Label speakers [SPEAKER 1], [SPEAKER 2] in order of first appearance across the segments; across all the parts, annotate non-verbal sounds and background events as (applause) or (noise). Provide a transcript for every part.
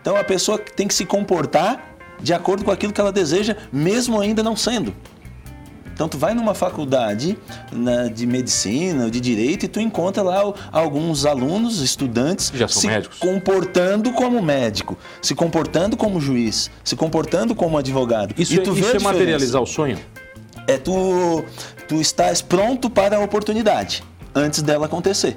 [SPEAKER 1] Então a pessoa tem que se comportar de acordo com aquilo que ela deseja, mesmo ainda não sendo. Então tu vai numa faculdade né, de medicina ou de direito e tu encontra lá alguns alunos, estudantes
[SPEAKER 2] Já são
[SPEAKER 1] se
[SPEAKER 2] médicos.
[SPEAKER 1] comportando como médico, se comportando como juiz, se comportando como advogado.
[SPEAKER 2] Isso,
[SPEAKER 1] e
[SPEAKER 2] é,
[SPEAKER 1] tu vê
[SPEAKER 2] isso é materializar o sonho?
[SPEAKER 1] É tu, tu estás pronto para a oportunidade antes dela acontecer.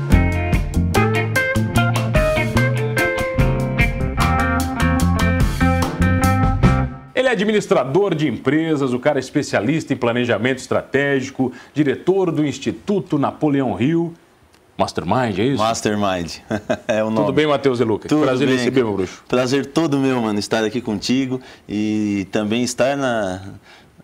[SPEAKER 2] Administrador de empresas, o cara é especialista em planejamento estratégico, diretor do Instituto Napoleão Hill. Mastermind, é isso?
[SPEAKER 1] Mastermind. (laughs) é o nome.
[SPEAKER 2] Tudo bem, Matheus De Lucas?
[SPEAKER 1] Tudo
[SPEAKER 2] Prazer em
[SPEAKER 1] bem,
[SPEAKER 2] receber, meu bruxo.
[SPEAKER 1] Prazer todo meu, mano, estar aqui contigo e também estar na,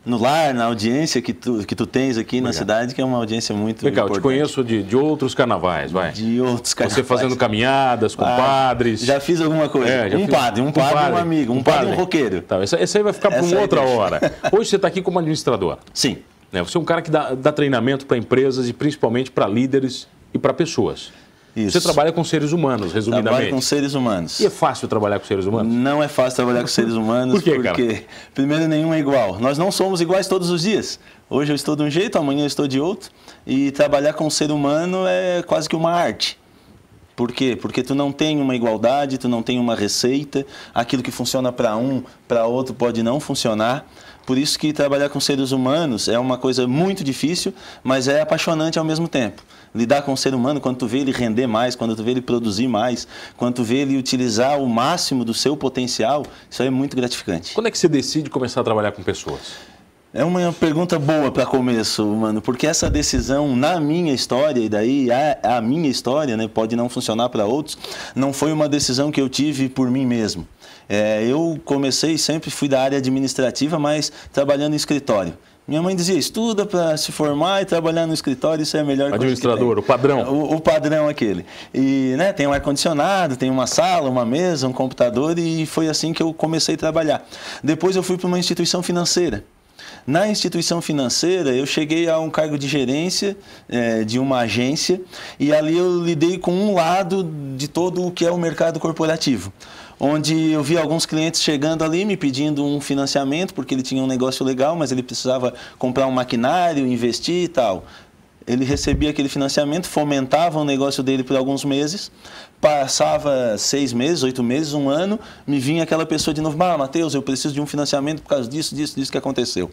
[SPEAKER 1] no lar, na audiência que tu, que tu tens aqui na cidade, que é uma audiência muito
[SPEAKER 2] Legal, te
[SPEAKER 1] importante.
[SPEAKER 2] conheço de, de outros carnavais, vai.
[SPEAKER 1] De outros
[SPEAKER 2] Você
[SPEAKER 1] carnavais.
[SPEAKER 2] fazendo caminhadas com
[SPEAKER 1] Ah,
[SPEAKER 2] padres.
[SPEAKER 1] Já fiz alguma coisa.
[SPEAKER 2] É,
[SPEAKER 1] um
[SPEAKER 2] fiz-
[SPEAKER 1] padre, um padre, um amigo, um padre e um roqueiro.
[SPEAKER 2] Tá, esse, esse aí vai ficar para
[SPEAKER 1] Essa
[SPEAKER 2] uma outra
[SPEAKER 1] deixa.
[SPEAKER 2] hora. Hoje você está aqui como administrador.
[SPEAKER 1] Sim,
[SPEAKER 2] Né? Você é um cara que dá, dá treinamento para empresas e principalmente para líderes e para pessoas.
[SPEAKER 1] Isso.
[SPEAKER 2] Você trabalha com seres humanos, resumidamente.
[SPEAKER 1] Trabalho com seres humanos.
[SPEAKER 2] E é fácil trabalhar com seres humanos?
[SPEAKER 1] Não é fácil trabalhar com seres humanos
[SPEAKER 2] Por quê, cara?
[SPEAKER 1] porque, primeiro, nenhum é igual. Nós não somos iguais todos os dias. Hoje eu estou de um jeito, amanhã eu estou de outro. E trabalhar com o ser humano é quase que uma arte. Por quê? Porque tu não tem uma igualdade, tu não tem uma receita. Aquilo que funciona para um, para outro pode não funcionar. Por isso que trabalhar com seres humanos é uma coisa muito difícil, mas é apaixonante ao mesmo tempo. Lidar com o ser humano, quando tu vê ele render mais, quando tu vê ele produzir mais, quando tu vê ele utilizar o máximo do seu potencial, isso aí é muito gratificante.
[SPEAKER 2] Quando é que você decide começar a trabalhar com pessoas?
[SPEAKER 1] É uma pergunta boa para começo, mano, porque essa decisão na minha história e daí a, a minha história, né, pode não funcionar para outros, não foi uma decisão que eu tive por mim mesmo. É, eu comecei sempre fui da área administrativa, mas trabalhando em escritório. Minha mãe dizia, estuda para se formar e trabalhar no escritório, isso é a melhor
[SPEAKER 2] Administrador,
[SPEAKER 1] tem."
[SPEAKER 2] o padrão.
[SPEAKER 1] O, o padrão aquele. E né, tem um ar-condicionado, tem uma sala, uma mesa, um computador e foi assim que eu comecei a trabalhar. Depois eu fui para uma instituição financeira. Na instituição financeira, eu cheguei a um cargo de gerência eh, de uma agência e ali eu lidei com um lado de todo o que é o mercado corporativo. Onde eu vi alguns clientes chegando ali me pedindo um financiamento porque ele tinha um negócio legal, mas ele precisava comprar um maquinário, investir e tal. Ele recebia aquele financiamento, fomentava o negócio dele por alguns meses, passava seis meses, oito meses, um ano, me vinha aquela pessoa de novo, ah, Matheus, eu preciso de um financiamento por causa disso, disso, disso que aconteceu.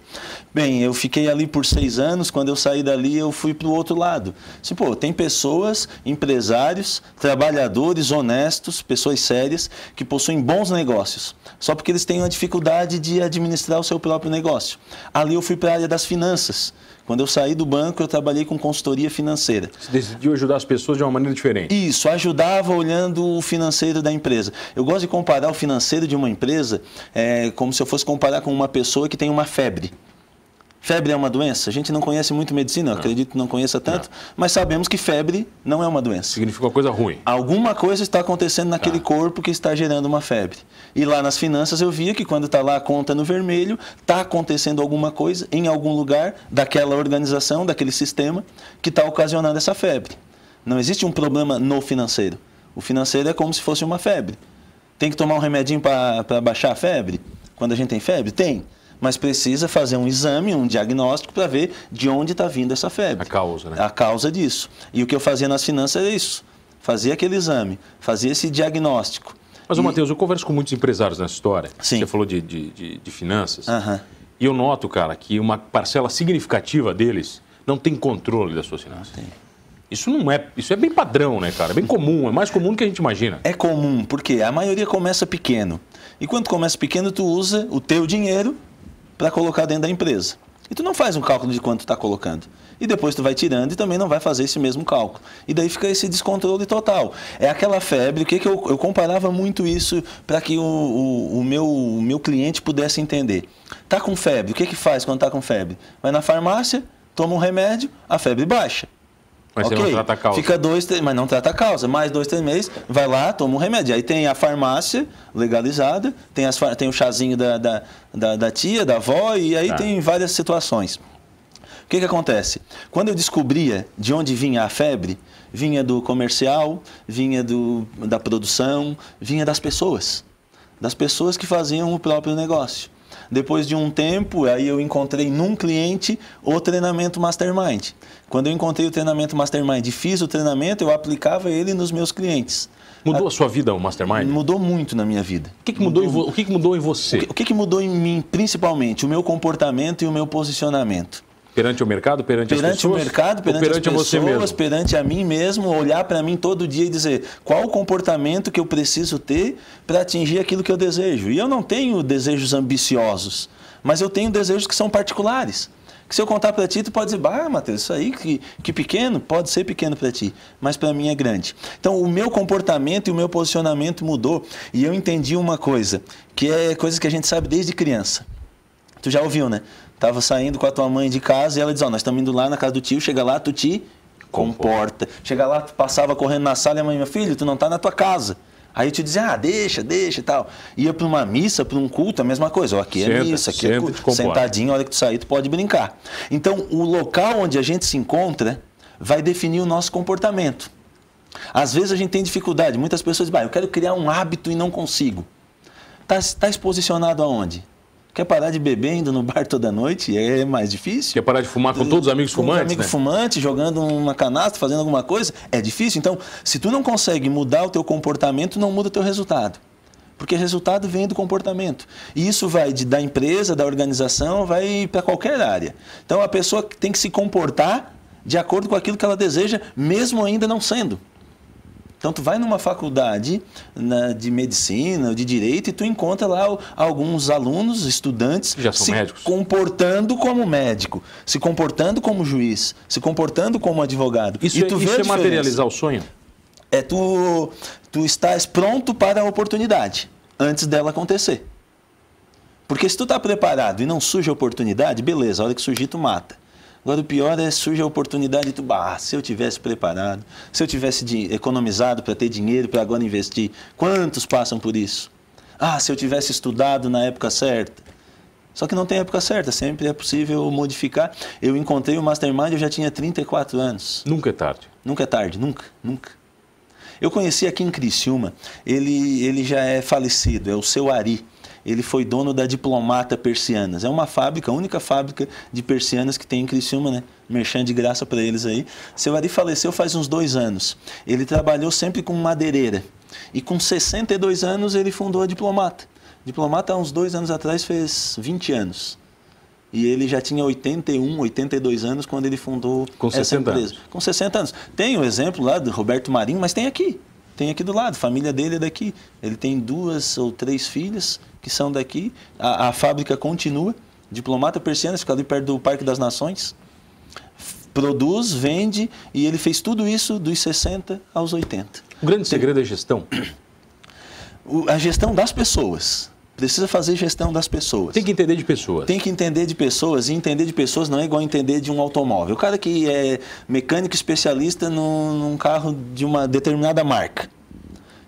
[SPEAKER 1] Bem, eu fiquei ali por seis anos, quando eu saí dali eu fui para o outro lado. Assim, pô, tem pessoas, empresários, trabalhadores honestos, pessoas sérias, que possuem bons negócios, só porque eles têm uma dificuldade de administrar o seu próprio negócio. Ali eu fui para a área das finanças. Quando eu saí do banco, eu trabalhei com consultoria financeira.
[SPEAKER 2] Você decidiu ajudar as pessoas de uma maneira diferente.
[SPEAKER 1] Isso, ajudava olhando o financeiro da empresa. Eu gosto de comparar o financeiro de uma empresa é, como se eu fosse comparar com uma pessoa que tem uma febre. Febre é uma doença? A gente não conhece muito medicina, eu acredito que não conheça tanto, mas sabemos que febre não é uma doença.
[SPEAKER 2] Significa uma coisa ruim.
[SPEAKER 1] Alguma coisa está acontecendo naquele corpo que está gerando uma febre. E lá nas finanças eu via que quando está lá a conta no vermelho, está acontecendo alguma coisa em algum lugar daquela organização, daquele sistema, que está ocasionando essa febre. Não existe um problema no financeiro. O financeiro é como se fosse uma febre. Tem que tomar um remedinho para baixar a febre? Quando a gente tem febre? Tem. Mas precisa fazer um exame, um diagnóstico para ver de onde está vindo essa febre.
[SPEAKER 2] A causa, né?
[SPEAKER 1] A causa disso. E o que eu fazia nas finanças era isso. Fazia aquele exame, fazia esse diagnóstico.
[SPEAKER 2] Mas,
[SPEAKER 1] E-
[SPEAKER 2] Matheus, eu converso com muitos empresários nessa história.
[SPEAKER 1] Sim.
[SPEAKER 2] Você falou de, de, de- de finanças.
[SPEAKER 1] Aham.
[SPEAKER 2] E eu noto, cara, que uma parcela significativa deles não tem controle das suas finanças. Isso não é. Isso é bem padrão, né, cara? É bem comum, é mais comum do que a gente imagina.
[SPEAKER 1] É comum, porque a maioria começa pequeno. E quando começa pequeno, tu usa o teu dinheiro para colocar dentro da empresa. E tu não faz um cálculo de quanto está colocando. E depois tu vai tirando e também não vai fazer esse mesmo cálculo. E daí fica esse descontrole total. É aquela febre, o que, que eu, eu comparava muito isso para que o, o, o meu, o meu cliente pudesse entender. Tá com febre, o que, que faz quando tá com febre? Vai na farmácia, toma um remédio, a febre baixa.
[SPEAKER 2] Mas okay. você não trata a causa.
[SPEAKER 1] Fica dois, três, mas não trata a causa. Mais dois, três meses, vai lá, toma um remédio. Aí tem a farmácia legalizada, tem, as, tem o chazinho da, da, da, da tia, da avó, e aí ah. tem várias situações. O que, que acontece? Quando eu descobria de onde vinha a febre, vinha do comercial, vinha do, da produção, vinha das pessoas. Das pessoas que faziam o próprio negócio. Depois de um tempo, aí eu encontrei num cliente o treinamento Mastermind. Quando eu encontrei o treinamento Mastermind e fiz o treinamento, eu aplicava ele nos meus clientes.
[SPEAKER 2] Mudou a, sua vida o Mastermind?
[SPEAKER 1] Mudou muito na minha vida.
[SPEAKER 2] O que, que mudou, mudou, em, o que, que mudou em você?
[SPEAKER 1] O que, o que mudou em mim, principalmente? O meu comportamento e o meu posicionamento.
[SPEAKER 2] Perante o mercado, perante,
[SPEAKER 1] perante
[SPEAKER 2] as pessoas?
[SPEAKER 1] Perante o mercado, perante, perante as pessoas, você mesmo? perante a mim mesmo, olhar para mim todo dia e dizer qual o comportamento que eu preciso ter para atingir aquilo que eu desejo. E eu não tenho desejos ambiciosos, mas eu tenho desejos que são particulares. Que se eu contar para ti, tu pode dizer, bah, Matheus, isso aí que, que pequeno, pode ser pequeno para ti, mas para mim é grande. Então, o meu comportamento e o meu posicionamento mudou e eu entendi uma coisa, que é coisa que a gente sabe desde criança. Tu já ouviu, né? Tava saindo com a tua mãe de casa e ela diz: Ó, oh, nós estamos indo lá na casa do tio, chega lá, tu te comporta. Chega lá, tu passava correndo na sala e a mãe, meu filho, tu não tá na tua casa. Aí eu te dizia, ah, deixa, deixa e tal. Ia para uma missa, para um culto, a mesma coisa. Ó, aqui é senta, missa, aqui é culto. Sentadinho, a hora que tu sair, tu pode brincar. Então, o local onde a gente se encontra vai definir o nosso comportamento. Às vezes a gente tem dificuldade. Muitas pessoas dizem, eu quero criar um hábito e não consigo. Está tá exposicionado aonde? Quer parar de beber indo no bar toda noite? É mais difícil.
[SPEAKER 2] Quer parar de fumar com todos os amigos fumantes? Com
[SPEAKER 1] amigos né? fumantes, jogando uma canasta, fazendo alguma coisa? É difícil. Então, se tu não consegue mudar o teu comportamento, não muda o teu resultado. Porque resultado vem do comportamento. E isso vai de, da empresa, da organização, vai para qualquer área. Então, a pessoa tem que se comportar de acordo com aquilo que ela deseja, mesmo ainda não sendo. Então, tu vai numa faculdade na, de medicina ou de direito e tu encontra lá alguns alunos, estudantes,
[SPEAKER 2] se médicos.
[SPEAKER 1] comportando como médico, se comportando como juiz, se comportando como advogado.
[SPEAKER 2] Isso, e tu é, isso é materializar o sonho?
[SPEAKER 1] É tu, tu estás pronto para a oportunidade antes dela acontecer. Porque se tu está preparado e não surge a oportunidade, beleza, a hora que surgir tu mata. Agora, o pior é surge a oportunidade de tu, bah, se eu tivesse preparado, se eu tivesse de, economizado para ter dinheiro para agora investir. Quantos passam por isso? Ah, se eu tivesse estudado na época certa. Só que não tem época certa, sempre é possível modificar. Eu encontrei o Mastermind, eu já tinha 34 anos.
[SPEAKER 2] Nunca é tarde.
[SPEAKER 1] Nunca é tarde, nunca, nunca. Eu conheci aqui em Criciúma, ele, ele já é falecido, é o seu Ari ele foi dono da Diplomata Persianas. É uma fábrica, a única fábrica de persianas que tem em Criciúma, né? Merchan de graça para eles aí. Seu Ari faleceu faz uns dois anos. Ele trabalhou sempre com madeireira. E com 62 anos ele fundou a Diplomata. Diplomata, há uns dois anos atrás, fez 20 anos. E ele já tinha 81, 82 anos quando ele fundou
[SPEAKER 2] com
[SPEAKER 1] essa
[SPEAKER 2] 60
[SPEAKER 1] empresa.
[SPEAKER 2] Anos.
[SPEAKER 1] Com 60 anos. Tem o exemplo lá do Roberto Marinho, mas tem aqui. Tem aqui do lado. A família dele é daqui. Ele tem duas ou três filhas que são daqui. A, a fábrica continua. Diplomata Persiana, fica ali perto do Parque das Nações. Produz, vende e ele fez tudo isso dos 60 aos 80.
[SPEAKER 2] O grande segredo é gestão?
[SPEAKER 1] A gestão das pessoas. Precisa fazer gestão das pessoas.
[SPEAKER 2] Tem que entender de pessoas.
[SPEAKER 1] Tem que entender de pessoas. E entender de pessoas não é igual entender de um automóvel. O cara que é mecânico especialista num, num carro de uma determinada marca.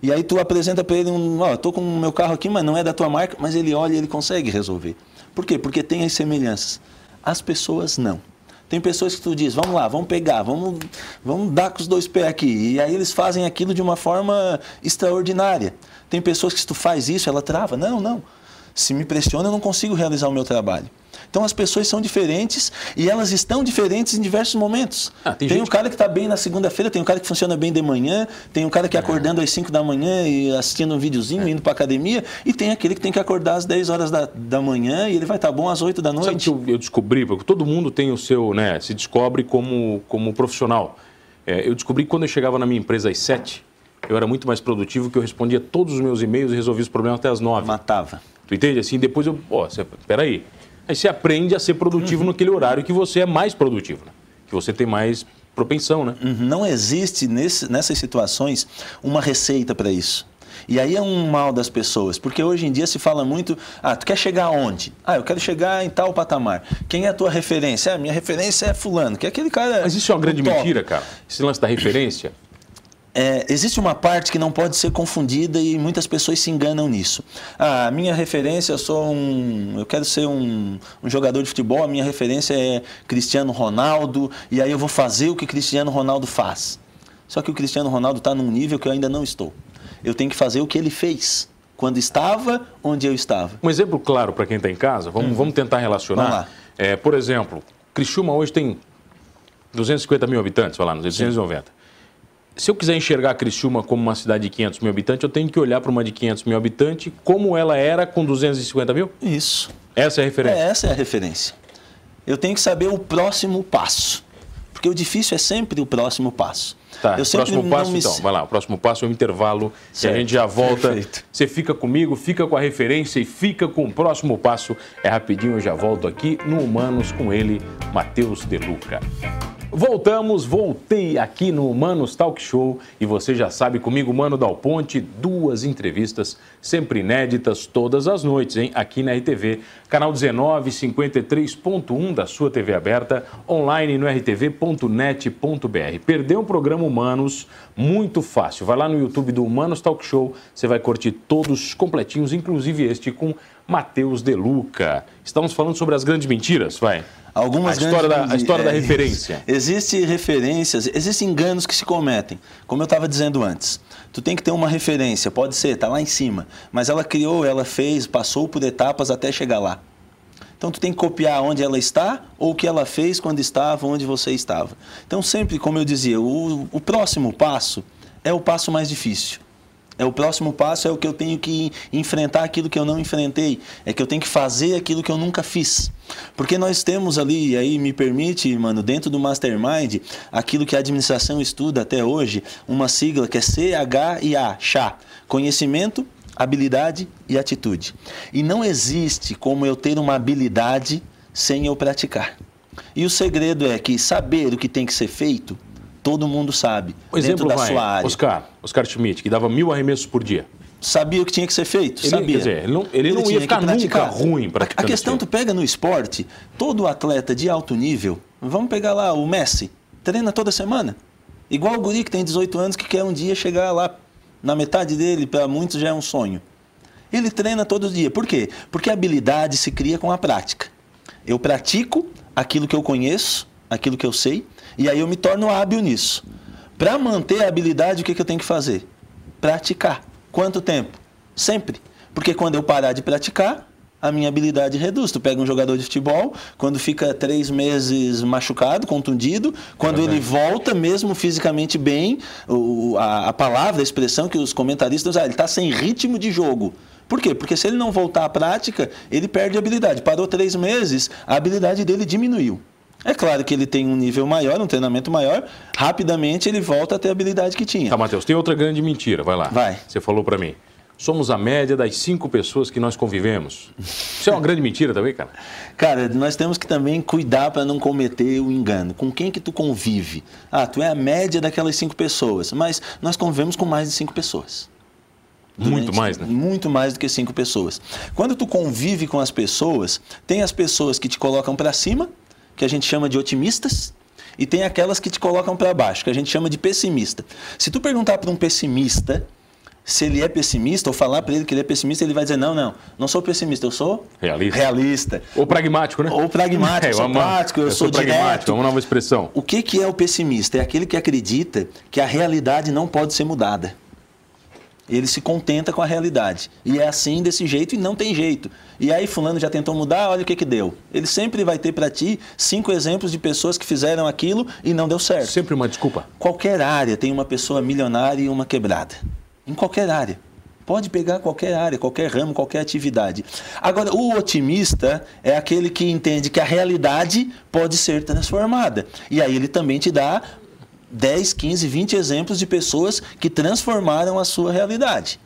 [SPEAKER 1] E aí tu apresenta para ele um, ó, oh, tô com o meu carro aqui, mas não é da tua marca, mas ele olha e ele consegue resolver. Por quê? Porque tem as semelhanças. As pessoas não. Tem pessoas que tu diz, vamos lá, vamos pegar, vamos, vamos dar com os dois pés aqui. E aí eles fazem aquilo de uma forma extraordinária. Tem pessoas que se tu faz isso, ela trava. Não, não. Se me pressiona, eu não consigo realizar o meu trabalho. Então as pessoas são diferentes e elas estão diferentes em diversos momentos. Ah, tem tem um cara que está bem na segunda-feira, tem um cara que funciona bem de manhã, tem um cara que é. acordando às 5 da manhã e assistindo um videozinho, é. indo para academia, e tem aquele que tem que acordar às 10 horas da, da manhã e ele vai estar tá bom às 8 da noite. Sabe
[SPEAKER 2] que eu, eu descobri, porque todo mundo tem o seu, né, se descobre como, como profissional. É, eu descobri que quando eu chegava na minha empresa às 7, eu era muito mais produtivo, que eu respondia todos os meus e-mails e resolvia os problemas até às 9.
[SPEAKER 1] Matava.
[SPEAKER 2] Tu entende? Assim, depois eu, ó, você, peraí, Aí você aprende a ser produtivo uhum. naquele horário que você é mais produtivo, né? que você tem mais propensão, né?
[SPEAKER 1] Uhum. Não existe nesse, nessas situações uma receita para isso. E aí é um mal das pessoas, porque hoje em dia se fala muito, ah, tu quer chegar aonde? Ah, eu quero chegar em tal patamar. Quem é a tua referência? Ah, minha referência é fulano, que é aquele cara...
[SPEAKER 2] Mas isso é uma grande
[SPEAKER 1] top.
[SPEAKER 2] mentira, cara. Esse lance da referência.
[SPEAKER 1] É, existe uma parte que não pode ser confundida e muitas pessoas se enganam nisso. Ah, a minha referência, eu sou um. Eu quero ser um, um, jogador de futebol, a minha referência é Cristiano Ronaldo, e aí eu vou fazer o que Cristiano Ronaldo faz. Só que o Cristiano Ronaldo está num nível que eu ainda não estou. Eu tenho que fazer o que ele fez quando estava onde eu estava.
[SPEAKER 2] Um exemplo claro para quem está em casa, vamos, uhum. vamos tentar relacionar. Vamos. É, por exemplo, Criciúma hoje tem 250 mil habitantes, vai lá, 290 se eu quiser enxergar a Criciúma como uma cidade de 500 mil habitantes, eu tenho que olhar para uma de 500 mil habitantes como ela era com 250 mil?
[SPEAKER 1] Isso.
[SPEAKER 2] Essa é a referência?
[SPEAKER 1] É, essa é a referência. Eu tenho que saber o próximo passo. Porque o difícil é sempre o próximo passo.
[SPEAKER 2] Tá, eu próximo passo me... então, vai lá, o próximo passo é o intervalo certo, e a gente já volta. Perfeito. Você fica comigo, fica com a referência e fica com o próximo passo. É rapidinho, eu já volto aqui no Humanos com ele, Matheus Deluca. Voltamos, voltei aqui no Humanos Talk Show e você já sabe comigo, Mano Dal Ponte, duas entrevistas sempre inéditas todas as noites, hein? Aqui na RTV, canal 1953.1 da sua TV aberta, online no rtv.net.br. Perdeu o programa Humanos? Muito fácil. Vai lá no YouTube do Humanos Talk Show, você vai curtir todos completinhos, inclusive este com Matheus Deluca. Estamos falando sobre as grandes mentiras, vai.
[SPEAKER 1] Algumas
[SPEAKER 2] a história, da, a história é, da referência.
[SPEAKER 1] Existem referências, existem enganos que se cometem. Como eu estava dizendo antes, tu tem que ter uma referência, pode ser, está lá em cima, mas ela criou, ela fez, passou por etapas até chegar lá. Então tu tem que copiar onde ela está ou o que ela fez quando estava, onde você estava. Então sempre, como eu dizia, o, o próximo passo é o passo mais difícil. É o próximo passo é o que eu tenho que enfrentar aquilo que eu não enfrentei, é que eu tenho que fazer aquilo que eu nunca fiz. Porque nós temos ali, e aí me permite, mano, dentro do Mastermind, aquilo que a administração estuda até hoje, uma sigla que é CHIA, chá, conhecimento, habilidade e atitude. E não existe como eu ter uma habilidade sem eu praticar. E o segredo é que saber o que tem que ser feito todo mundo sabe.
[SPEAKER 2] Exemplo da vai, sua área. Oscar, Oscar Schmidt, que dava mil arremessos por dia.
[SPEAKER 1] Sabia o que tinha que ser feito?
[SPEAKER 2] Ele,
[SPEAKER 1] sabia.
[SPEAKER 2] Quer dizer, ele não, ele ele não ia ficar nunca ruim
[SPEAKER 1] praticando. A, a questão, tu pega no esporte, todo atleta de alto nível, vamos pegar lá o Messi, treina toda semana. Igual o guri que tem 18 anos que quer um dia chegar lá na metade dele, para muitos já é um sonho. Ele treina todo dia. Por quê? Porque a habilidade se cria com a prática. Eu pratico aquilo que eu conheço, aquilo que eu sei, e aí eu me torno hábil nisso. Para manter a habilidade, o que, que eu tenho que fazer? Praticar. Quanto tempo? Sempre. Porque quando eu parar de praticar, a minha habilidade reduz. Tu pega um jogador de futebol, quando fica três meses machucado, contundido, quando ele volta, mesmo fisicamente bem, o, a, a, palavra, a expressão que os comentaristas usam, ele está sem ritmo de jogo. Por quê? Porque se ele não voltar à prática, ele perde a habilidade. Parou três meses, a habilidade dele diminuiu. É claro que ele tem um nível maior, um treinamento maior, rapidamente ele volta a ter a habilidade que tinha.
[SPEAKER 2] Tá, Matheus, tem outra grande mentira, vai lá.
[SPEAKER 1] Vai.
[SPEAKER 2] Você falou para mim. Somos a média das cinco pessoas que nós convivemos. Isso é uma grande mentira também, cara?
[SPEAKER 1] Cara, nós temos que também cuidar para não cometer o engano. Com quem que tu convive? Ah, tu é a média daquelas cinco pessoas, mas nós convivemos com mais de cinco pessoas.
[SPEAKER 2] Muito mais, né?
[SPEAKER 1] Muito mais do que cinco pessoas. Quando tu convive com as pessoas, tem as pessoas que te colocam para cima que a gente chama de otimistas, e tem aquelas que te colocam para baixo, que a gente chama de pessimista. Se tu perguntar para um pessimista se ele é pessimista, ou falar para ele que ele é pessimista, ele vai dizer: não, não, não sou pessimista, eu sou
[SPEAKER 2] realista.
[SPEAKER 1] realista.
[SPEAKER 2] Ou pragmático, né?
[SPEAKER 1] Ou pragmático, é, eu sou prático, eu, eu sou, sou pragmático,
[SPEAKER 2] é uma nova expressão.
[SPEAKER 1] O que, que é o pessimista? É aquele que acredita que a realidade não pode ser mudada. Ele se contenta com a realidade. E é assim, desse jeito, e não tem jeito. E aí fulano já tentou mudar, olha o que que deu. Ele sempre vai ter para ti cinco exemplos de pessoas que fizeram aquilo e não deu certo.
[SPEAKER 2] Sempre uma desculpa.
[SPEAKER 1] Qualquer área tem uma pessoa milionária e uma quebrada. Em qualquer área. Pode pegar qualquer área, qualquer ramo, qualquer atividade. Agora, o otimista é aquele que entende que a realidade pode ser transformada. E aí ele também te dá 10, 15, 20 exemplos de pessoas que transformaram a sua realidade.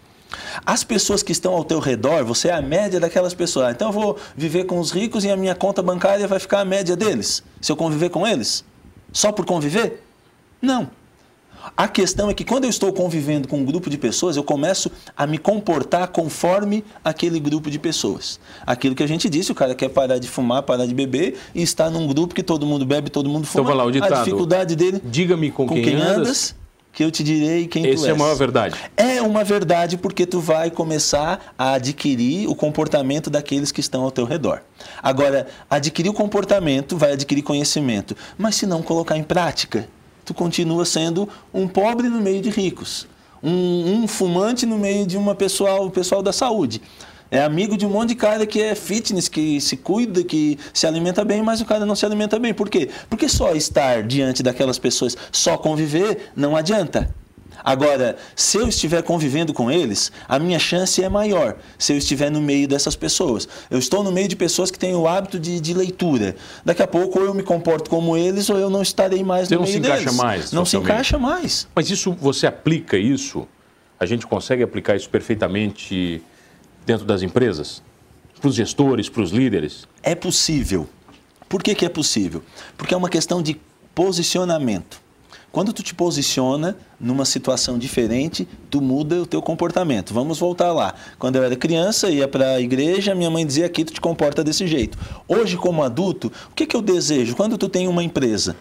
[SPEAKER 1] As pessoas que estão ao teu redor, você é a média daquelas pessoas. Ah, então eu vou viver com os ricos e a minha conta bancária vai ficar a média deles, se eu conviver com eles? Só por conviver? Não. A questão é que quando eu estou convivendo com um grupo de pessoas, eu começo a me comportar conforme aquele grupo de pessoas. Aquilo que a gente disse, o cara quer parar de fumar, parar de beber e está num grupo que todo mundo bebe, todo mundo fuma.
[SPEAKER 2] Então lá, o ditado,
[SPEAKER 1] a dificuldade dele.
[SPEAKER 2] Diga-me com, com, quem, quem andas, andas
[SPEAKER 1] que eu te direi quem
[SPEAKER 2] Esse
[SPEAKER 1] tu és.
[SPEAKER 2] é a maior verdade.
[SPEAKER 1] É uma verdade porque tu vai começar a adquirir o comportamento daqueles que estão ao teu redor. Agora, adquirir o comportamento vai adquirir conhecimento, mas se não colocar em prática, tu continua sendo um pobre no meio de ricos, um, um fumante no meio de uma pessoal, pessoal da saúde. É amigo de um monte de cara que é fitness, que se cuida, que se alimenta bem, mas o cara não se alimenta bem. Por quê? Porque só estar diante daquelas pessoas, só conviver, não adianta. Agora, se eu estiver convivendo com eles, a minha chance é maior se eu estiver no meio dessas pessoas. Eu estou no meio de pessoas que têm o hábito de, de leitura. Daqui a pouco, ou eu me comporto como eles, ou eu não estarei mais
[SPEAKER 2] Você
[SPEAKER 1] no meio deles.
[SPEAKER 2] Não se encaixa mais.
[SPEAKER 1] Não se encaixa mais.
[SPEAKER 2] Mas isso, você aplica isso? A gente consegue aplicar isso perfeitamente dentro das empresas? Para os gestores, para os líderes?
[SPEAKER 1] É possível. Por que, que é possível? Porque é uma questão de posicionamento. Quando tu te posiciona numa situação diferente, tu muda o teu comportamento. Vamos voltar lá. Quando eu era criança, ia para a igreja, minha mãe dizia aqui tu te comporta desse jeito. Hoje, como adulto, o que, que eu desejo? Quando tu tem uma empresa,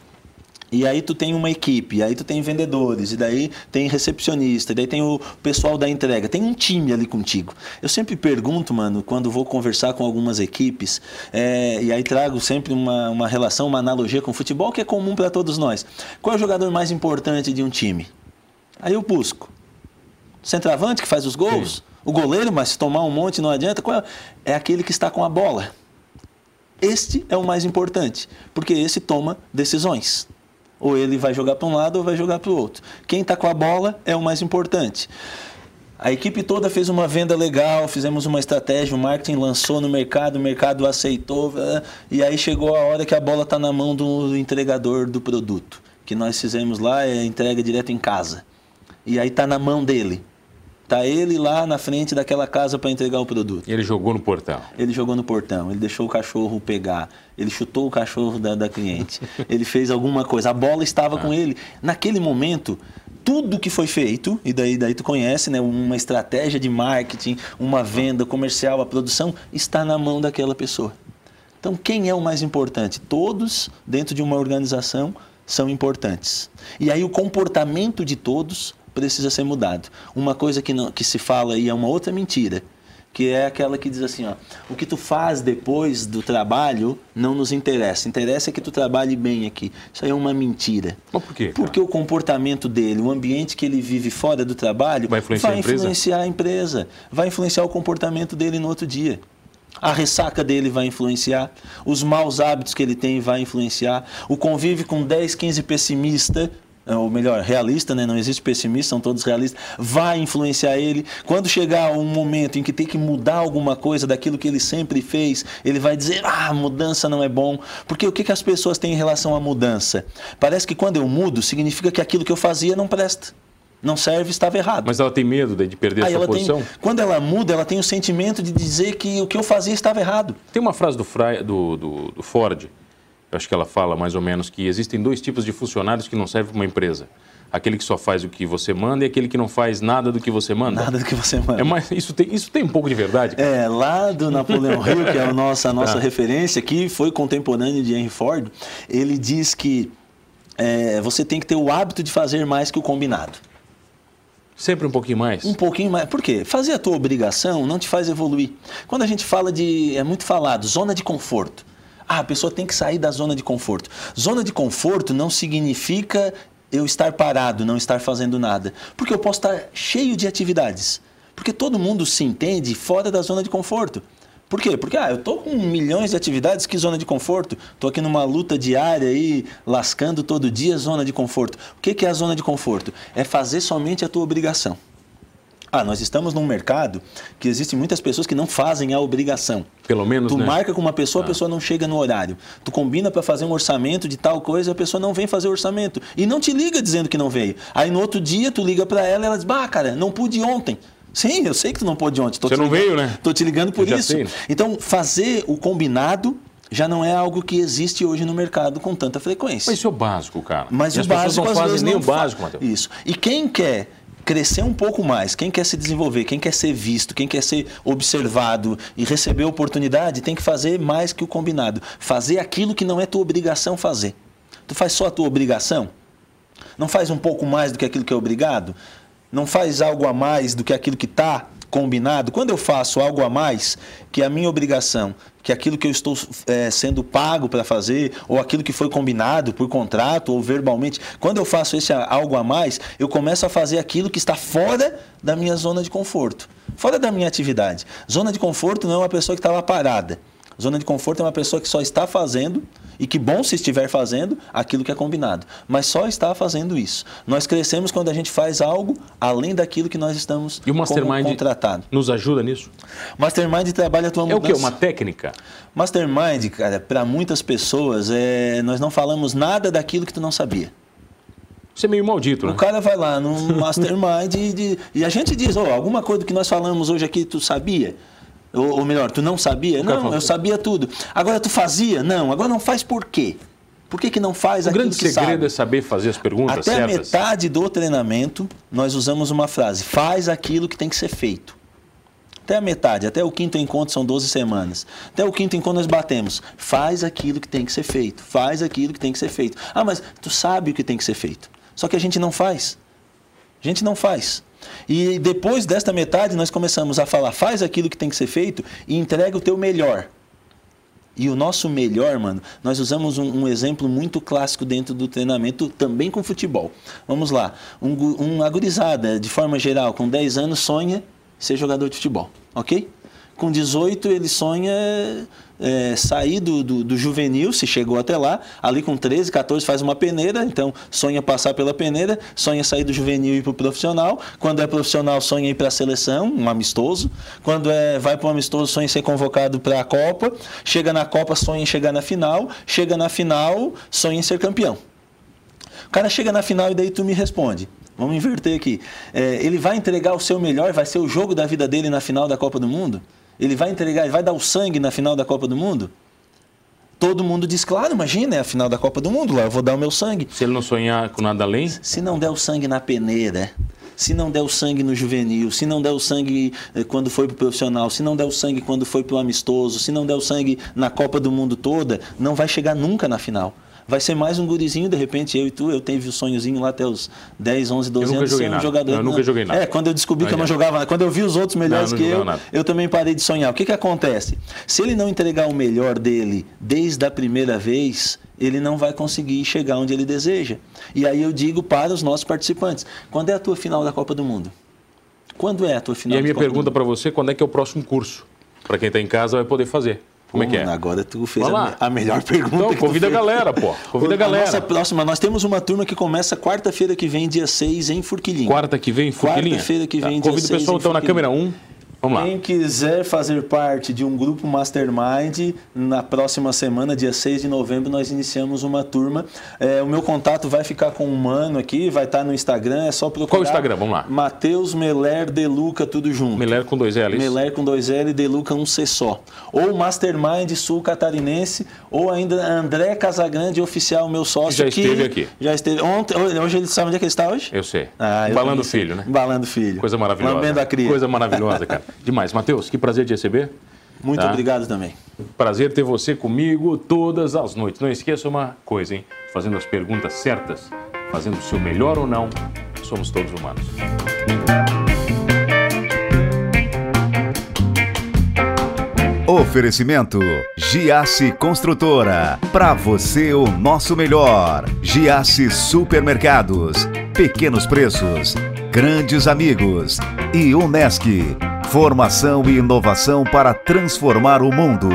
[SPEAKER 1] e aí tu tem uma equipe, e aí tu tem vendedores, e daí tem recepcionista, e daí tem o pessoal da entrega, tem um time ali contigo. Eu sempre pergunto, mano, quando vou conversar com algumas equipes, é, e aí trago sempre uma, uma relação, uma analogia com o futebol que é comum para todos nós. Qual é o jogador mais importante de um time? Aí eu busco. Centroavante que faz os gols? Sim. O goleiro, mas se tomar um monte não adianta. Qual é? é aquele que está com a bola. Este é o mais importante, porque esse toma decisões. Ou ele vai jogar para um lado ou vai jogar para o outro. Quem está com a bola é o mais importante. A equipe toda fez uma venda legal, fizemos uma estratégia, o marketing lançou no mercado, o mercado aceitou, eh, e aí chegou a hora que a bola está na mão do entregador do produto. Que nós fizemos lá é entrega direto em casa. E aí está na mão dele. Tá ele lá na frente daquela casa para entregar o produto.
[SPEAKER 2] Ele jogou no portão.
[SPEAKER 1] Ele jogou no portão, ele deixou o cachorro pegar, ele chutou o cachorro da, da cliente, (laughs) ele fez alguma coisa, a bola estava ah. com ele. Naquele momento, tudo que foi feito, e daí, daí tu conhece, né, uma estratégia de marketing, uma venda comercial, a produção, está na mão daquela pessoa. Então, quem é o mais importante? Todos, dentro de uma organização, são importantes. E aí o comportamento de todos precisa ser mudado. Uma coisa que, não, que se fala aí é uma outra mentira, que é aquela que diz assim, ó, o que tu faz depois do trabalho não nos interessa. Interessa é que tu trabalhe bem aqui. Isso aí é uma mentira.
[SPEAKER 2] Mas por quê?
[SPEAKER 1] Porque o comportamento dele, o ambiente que ele vive fora do trabalho,
[SPEAKER 2] vai influenciar,
[SPEAKER 1] vai a, influenciar a empresa, vai influenciar o comportamento dele no outro dia. A ressaca dele vai influenciar, os maus hábitos que ele tem vai influenciar, o convívio com 10, 15 pessimistas ou melhor, realista, né? não existe pessimista, são todos realistas, vai influenciar ele. Quando chegar um momento em que tem que mudar alguma coisa daquilo que ele sempre fez, ele vai dizer: ah, mudança não é bom. Porque o que, que as pessoas têm em relação à mudança? Parece que quando eu mudo, significa que aquilo que eu fazia não presta. Não serve, estava errado.
[SPEAKER 2] Mas ela tem medo de perder Aí a sua posição?
[SPEAKER 1] Tem, quando ela muda, ela tem o sentimento de dizer que o que eu fazia estava errado.
[SPEAKER 2] Tem uma frase do, do, do, do Ford acho que ela fala mais ou menos que existem dois tipos de funcionários que não servem para uma empresa. Aquele que só faz o que você manda e aquele que não faz nada do que você manda.
[SPEAKER 1] Nada do que você manda.
[SPEAKER 2] É mais, isso, tem, isso tem um pouco de verdade.
[SPEAKER 1] Cara. É, lá do Napoleão (laughs) Hill, que é a nossa, a nossa ah. referência, que foi contemporâneo de Henry Ford, ele diz que é, você tem que ter o hábito de fazer mais que o combinado.
[SPEAKER 2] Sempre um pouquinho mais?
[SPEAKER 1] Um pouquinho mais. Por quê? Fazer a tua obrigação não te faz evoluir. Quando a gente fala de. É muito falado, zona de conforto. Ah, a pessoa tem que sair da zona de conforto. Zona de conforto não significa eu estar parado, não estar fazendo nada. Porque eu posso estar cheio de atividades. Porque todo mundo se entende fora da zona de conforto. Por quê? Porque ah, eu estou com milhões de atividades, que zona de conforto? Estou aqui numa luta diária aí, lascando todo dia, zona de conforto. O que é a zona de conforto? É fazer somente a tua obrigação. Ah, nós estamos num mercado que existem muitas pessoas que não fazem a obrigação.
[SPEAKER 2] Pelo menos,
[SPEAKER 1] Tu
[SPEAKER 2] né?
[SPEAKER 1] marca com uma pessoa, a ah. pessoa não chega no horário. Tu combina para fazer um orçamento de tal coisa, a pessoa não vem fazer o orçamento. E não te liga dizendo que não veio. Aí no outro dia tu liga para ela e ela diz, bah, cara, não pude ontem. Sim, eu sei que tu não pôde ontem.
[SPEAKER 2] Tô Você não
[SPEAKER 1] ligando,
[SPEAKER 2] veio, né?
[SPEAKER 1] Tô te ligando por isso. Sei. Então, fazer o combinado já não é algo que existe hoje no mercado com tanta frequência.
[SPEAKER 2] Mas isso é o básico, cara.
[SPEAKER 1] Mas
[SPEAKER 2] e
[SPEAKER 1] o
[SPEAKER 2] as pessoas
[SPEAKER 1] básico
[SPEAKER 2] não
[SPEAKER 1] às
[SPEAKER 2] fazem nem
[SPEAKER 1] não
[SPEAKER 2] o básico, Matheus.
[SPEAKER 1] Isso. E quem quer crescer um pouco mais, quem quer se desenvolver, quem quer ser visto, quem quer ser observado e receber oportunidade, tem que fazer mais que o combinado. Fazer aquilo que não é tua obrigação fazer. Tu faz só a tua obrigação? Não faz um pouco mais do que aquilo que é obrigado? Não faz algo a mais do que aquilo que está combinado? Quando eu faço algo a mais que é a minha obrigação, que é aquilo que eu estou eh, sendo pago para fazer, ou aquilo que foi combinado por contrato ou verbalmente, quando eu faço esse algo a mais, eu começo a fazer aquilo que está fora da minha zona de conforto, fora da minha atividade. Zona de conforto não é uma pessoa que está lá parada. Zona de conforto é uma pessoa que só está fazendo, e que bom se estiver fazendo aquilo que é combinado, mas só está fazendo isso. Nós crescemos quando a gente faz algo além daquilo que nós estamos
[SPEAKER 2] E o Mastermind
[SPEAKER 1] contratado.
[SPEAKER 2] nos ajuda nisso?
[SPEAKER 1] Mastermind trabalha a tua
[SPEAKER 2] É o
[SPEAKER 1] mudança.
[SPEAKER 2] quê? Uma técnica?
[SPEAKER 1] Mastermind, cara, para muitas pessoas, é, nós não falamos nada daquilo que tu não sabia.
[SPEAKER 2] Isso é meio maldito, né?
[SPEAKER 1] O cara vai lá no (laughs) Mastermind e, e a gente diz, "Ô, alguma coisa que nós falamos hoje aqui tu sabia? Ou, ou melhor, tu não sabia? Não,
[SPEAKER 2] fala,
[SPEAKER 1] eu sabia tudo. Agora tu fazia? Não, agora não faz por quê? Por que, que não faz
[SPEAKER 2] O
[SPEAKER 1] aquilo
[SPEAKER 2] grande
[SPEAKER 1] que
[SPEAKER 2] segredo
[SPEAKER 1] sabe?
[SPEAKER 2] é saber fazer as perguntas
[SPEAKER 1] Até a
[SPEAKER 2] certas.
[SPEAKER 1] metade do treinamento, nós usamos uma frase: faz aquilo que tem que ser feito. Até a metade, até o quinto encontro são 12 semanas. Até o quinto encontro nós batemos. Faz aquilo que tem que ser feito. Faz aquilo que tem que ser feito. Ah, mas tu sabe o que tem que ser feito. Só que a gente não faz. A gente não faz. E depois desta metade, nós começamos a falar: faz aquilo que tem que ser feito e entrega o teu melhor. E o nosso melhor, mano, nós usamos um, um exemplo muito clássico dentro do treinamento, também com futebol. Vamos lá. Um, um agorizada, de forma geral, com 10 anos, sonha ser jogador de futebol, ok? Com 18, ele sonha é, sair do, do, do juvenil, se chegou até lá. Ali com 13, 14, faz uma peneira, então sonha passar pela peneira, sonha sair do juvenil e ir para o profissional. Quando é profissional, sonha ir para a seleção, um amistoso. Quando é, vai para um amistoso, sonha ser convocado para a Copa. Chega na Copa, sonha em chegar na final. Chega na final, sonha em ser campeão. O cara chega na final e daí tu me responde. Vamos inverter aqui. É, ele vai entregar o seu melhor, vai ser o jogo da vida dele na final da Copa do Mundo? Ele vai entregar, ele vai dar o sangue na final da Copa do Mundo? Todo mundo diz, claro, imagina, é a final da Copa do Mundo, lá eu vou dar o meu sangue.
[SPEAKER 2] Se ele não sonhar com nada além,
[SPEAKER 1] Se não der o sangue na peneira, se não der o sangue no juvenil, se não der o sangue eh, quando foi pro profissional, se não der o sangue quando foi pro amistoso, se não der o sangue na Copa do Mundo toda, não vai chegar nunca na final. Vai ser mais um gurizinho, de repente, eu e tu, eu tive o sonhozinho lá até os 10, 11, 12
[SPEAKER 2] nunca
[SPEAKER 1] anos ser um
[SPEAKER 2] nada.
[SPEAKER 1] jogador.
[SPEAKER 2] Eu nunca joguei nada.
[SPEAKER 1] É, quando eu descobri que eu não
[SPEAKER 2] Olha.
[SPEAKER 1] jogava nada, quando eu vi os outros melhores
[SPEAKER 2] Não, não
[SPEAKER 1] que eu,
[SPEAKER 2] nada.
[SPEAKER 1] eu também parei de sonhar. O que que acontece? Se ele não entregar o melhor dele desde a primeira vez, ele não vai conseguir chegar onde ele deseja. E aí eu digo para os nossos participantes: quando é a tua final da Copa do Mundo? Quando é a tua final
[SPEAKER 2] e a minha
[SPEAKER 1] Copa
[SPEAKER 2] pergunta para você, quando é que é o próximo curso? Para quem está em casa vai poder fazer. Como é que é?
[SPEAKER 1] Agora tu fez a, a melhor pergunta.
[SPEAKER 2] Então, convida a galera, pô. Convida a galera.
[SPEAKER 1] nossa próxima, nós temos uma turma que começa quarta-feira que vem, dia 6, em Furquilinha.
[SPEAKER 2] Quarta que vem, Furquilinha?
[SPEAKER 1] Quarta-feira que vem, dia
[SPEAKER 2] Convida o
[SPEAKER 1] 6
[SPEAKER 2] pessoal então na câmera 1. Vamos lá.
[SPEAKER 1] Quem quiser fazer parte de um grupo Mastermind, na próxima semana, dia 6 de novembro, nós iniciamos uma turma. É, o meu contato vai ficar com o mano aqui, vai estar no Instagram, é só procurar.
[SPEAKER 2] Qual o Instagram? Vamos lá.
[SPEAKER 1] Matheus Meler Deluca, tudo junto.
[SPEAKER 2] Meler com dois L's.
[SPEAKER 1] Meler com dois L e Deluca um C só. Ou Mastermind Sul Catarinense, ou ainda André Casagrande, oficial, meu sócio.
[SPEAKER 2] Já esteve aqui.
[SPEAKER 1] Já esteve. Ontem, hoje ele sabe onde é que ele está hoje?
[SPEAKER 2] Eu sei.
[SPEAKER 1] Ah,
[SPEAKER 2] Balando
[SPEAKER 1] sei.
[SPEAKER 2] filho, né?
[SPEAKER 1] Balando filho.
[SPEAKER 2] Coisa maravilhosa.
[SPEAKER 1] Lambendo a cria.
[SPEAKER 2] Coisa maravilhosa, cara. Demais. Matheus, que prazer te receber.
[SPEAKER 1] Muito
[SPEAKER 2] Tá?
[SPEAKER 1] obrigado também.
[SPEAKER 2] Prazer ter você comigo todas as noites. Não esqueça uma coisa, hein? Fazendo as perguntas certas, fazendo o seu melhor ou não, somos todos humanos.
[SPEAKER 3] Oferecimento Giasse Construtora. Para você o nosso melhor. Giasse Supermercados. Pequenos preços. Grandes amigos. E Unesc. Formação e inovação para transformar o mundo.